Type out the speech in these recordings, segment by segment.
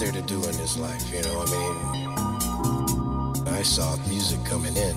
there to do in this life, you know? I mean, I saw music coming in.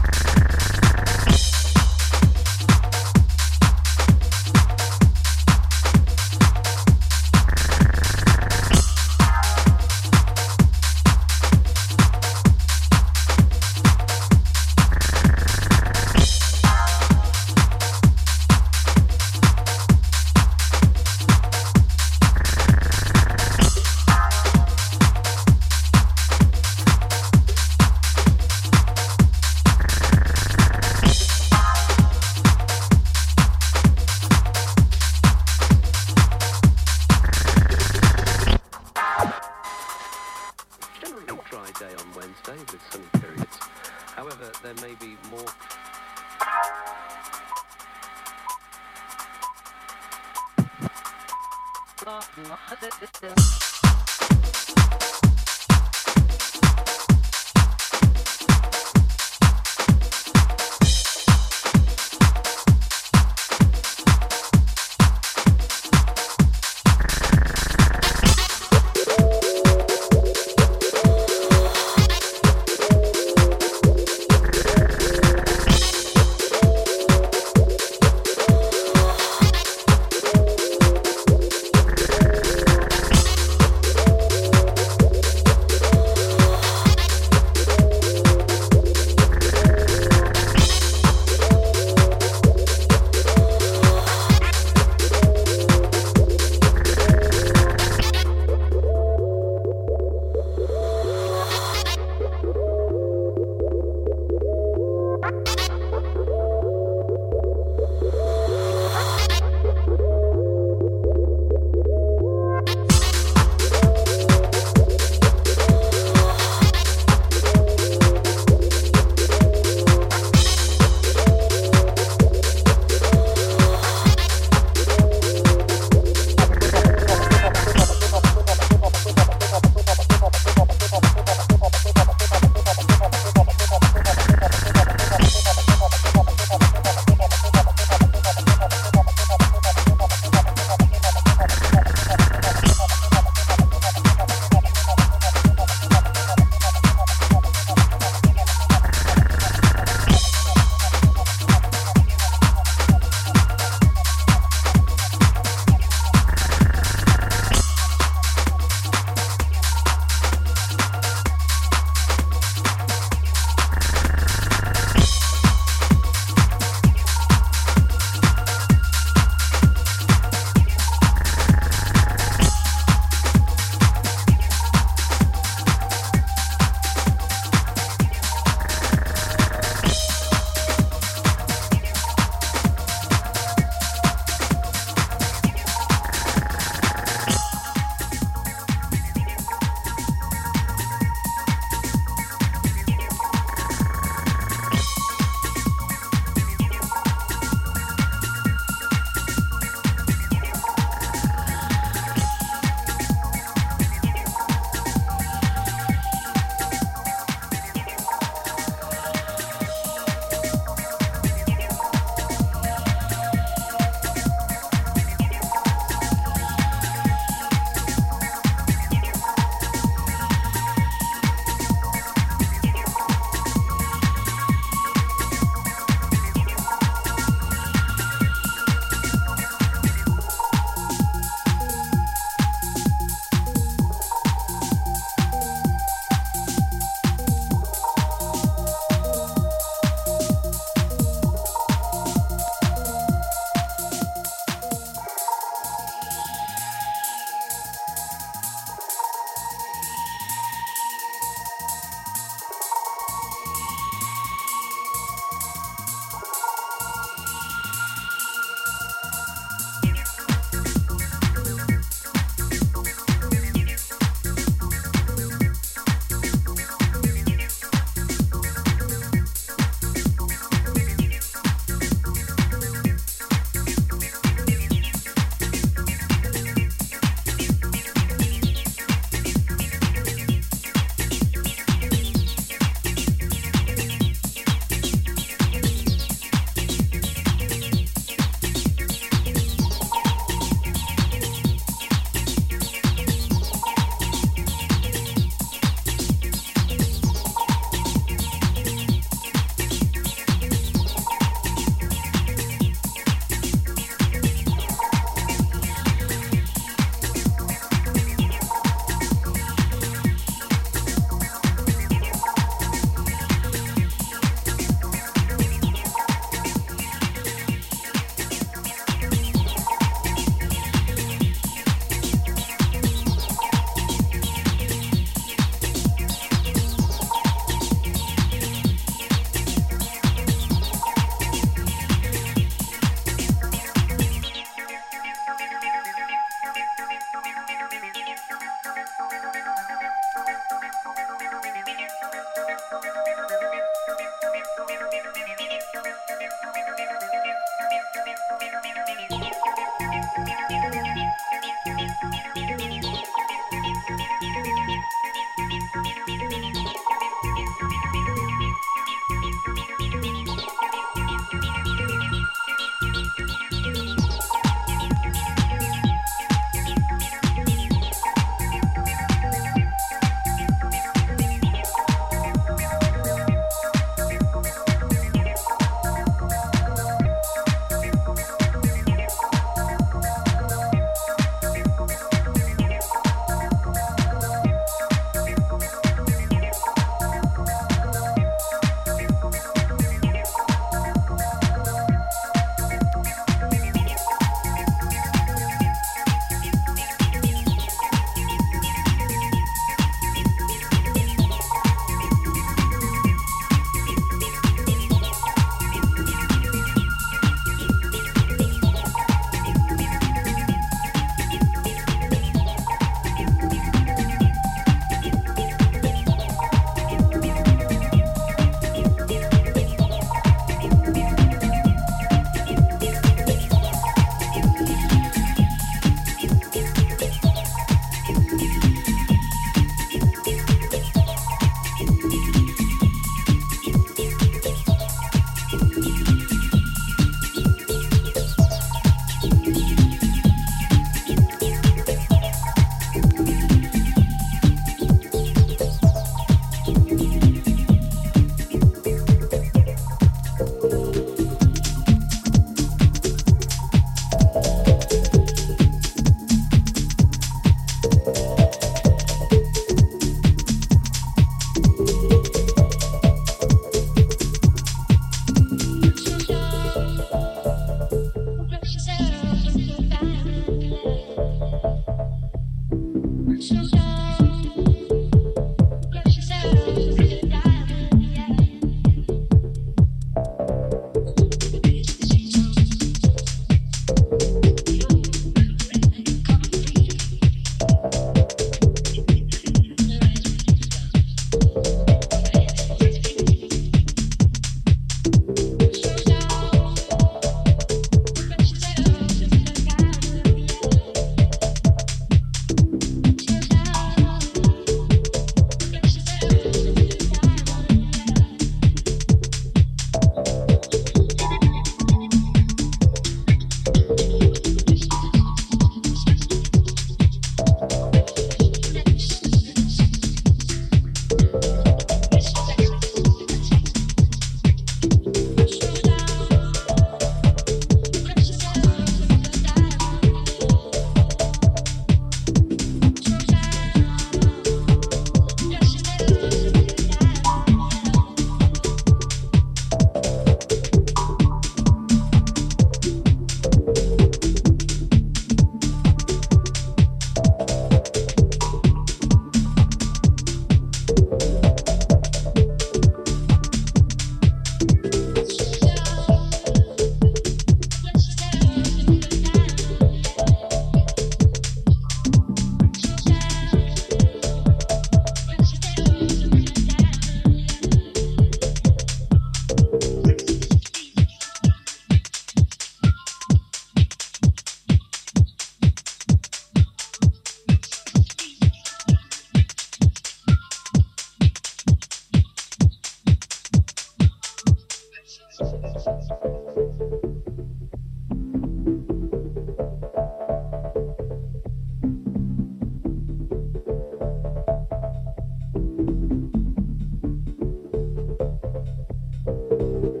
you